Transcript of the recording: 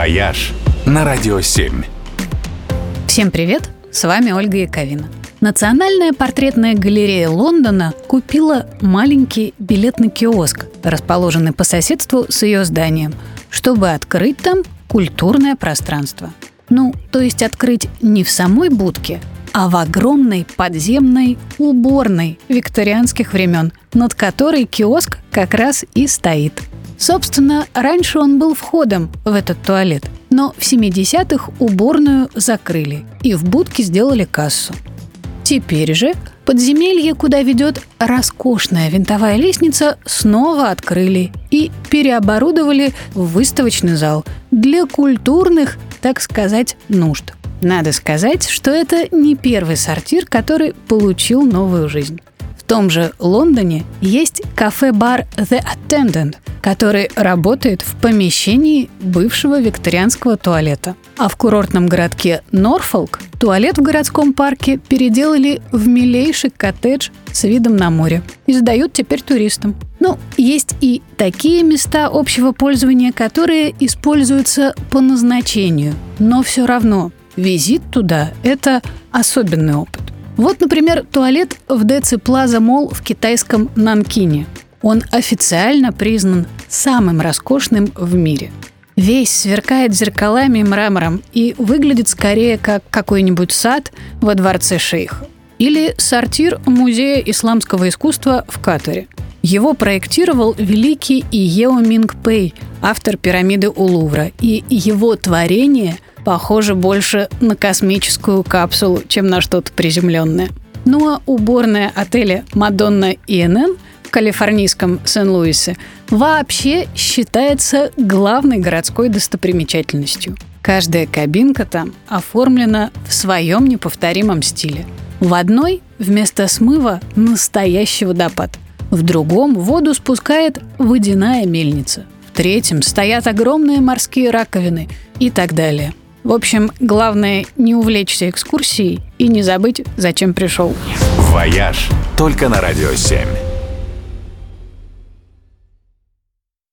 «Вояж» на Радио 7. Всем привет! С вами Ольга Яковина. Национальная портретная галерея Лондона купила маленький билетный киоск, расположенный по соседству с ее зданием, чтобы открыть там культурное пространство. Ну, то есть открыть не в самой будке, а в огромной подземной уборной викторианских времен, над которой киоск как раз и стоит. Собственно, раньше он был входом в этот туалет, но в 70-х уборную закрыли и в будке сделали кассу. Теперь же подземелье, куда ведет роскошная винтовая лестница, снова открыли и переоборудовали в выставочный зал для культурных, так сказать, нужд. Надо сказать, что это не первый сортир, который получил новую жизнь. В том же Лондоне есть кафе-бар The Attendant, который работает в помещении бывшего викторианского туалета. А в курортном городке Норфолк туалет в городском парке переделали в милейший коттедж с видом на море и сдают теперь туристам. Ну, есть и такие места общего пользования, которые используются по назначению, но все равно визит туда – это особенный опыт. Вот, например, туалет в Деци Плаза Мол в китайском Нанкине. Он официально признан самым роскошным в мире. Весь сверкает зеркалами и мрамором и выглядит скорее как какой-нибудь сад во дворце шейха. Или сортир Музея исламского искусства в Катаре. Его проектировал великий Иео Минг Пэй, автор пирамиды у Лувра, и его творение – похоже больше на космическую капсулу, чем на что-то приземленное. Ну а уборная отеля «Мадонна ИНН» в калифорнийском Сен-Луисе вообще считается главной городской достопримечательностью. Каждая кабинка там оформлена в своем неповторимом стиле. В одной вместо смыва настоящий водопад. В другом воду спускает водяная мельница. В третьем стоят огромные морские раковины и так далее. В общем, главное не увлечься экскурсией и не забыть, зачем пришел. «Вояж» только на «Радио 7».